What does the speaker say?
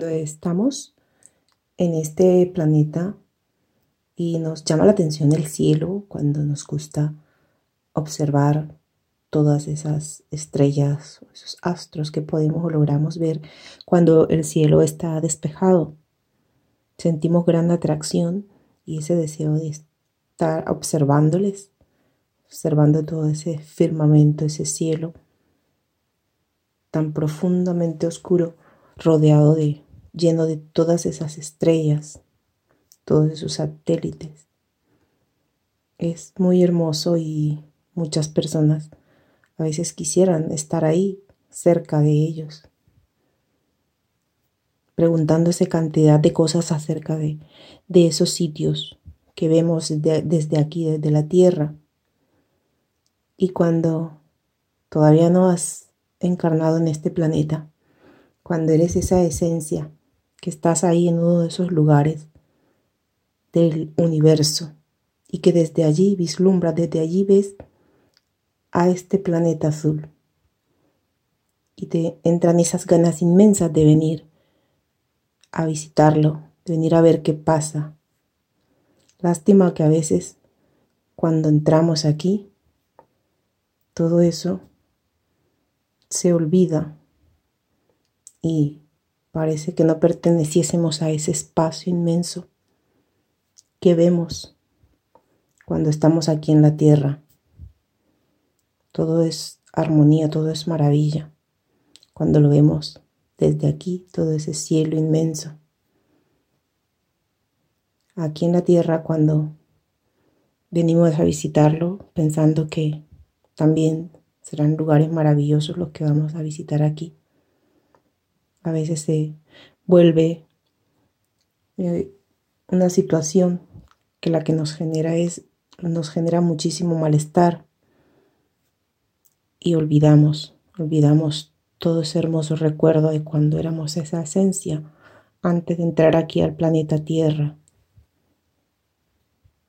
cuando estamos en este planeta y nos llama la atención el cielo, cuando nos gusta observar todas esas estrellas, esos astros que podemos o logramos ver cuando el cielo está despejado. Sentimos gran atracción y ese deseo de estar observándoles, observando todo ese firmamento, ese cielo tan profundamente oscuro, rodeado de, lleno de todas esas estrellas, todos esos satélites. Es muy hermoso y muchas personas a veces quisieran estar ahí, cerca de ellos, preguntándose cantidad de cosas acerca de, de esos sitios que vemos desde aquí, desde la Tierra. Y cuando todavía no has encarnado en este planeta, cuando eres esa esencia que estás ahí en uno de esos lugares del universo y que desde allí vislumbras, desde allí ves a este planeta azul. Y te entran esas ganas inmensas de venir a visitarlo, de venir a ver qué pasa. Lástima que a veces cuando entramos aquí, todo eso se olvida y parece que no perteneciésemos a ese espacio inmenso que vemos cuando estamos aquí en la tierra. Todo es armonía, todo es maravilla. Cuando lo vemos desde aquí, todo ese cielo inmenso. Aquí en la tierra, cuando venimos a visitarlo, pensando que también serán lugares maravillosos los que vamos a visitar aquí. A veces se vuelve eh, una situación que la que nos genera es nos genera muchísimo malestar. Y olvidamos, olvidamos todo ese hermoso recuerdo de cuando éramos esa esencia antes de entrar aquí al planeta Tierra,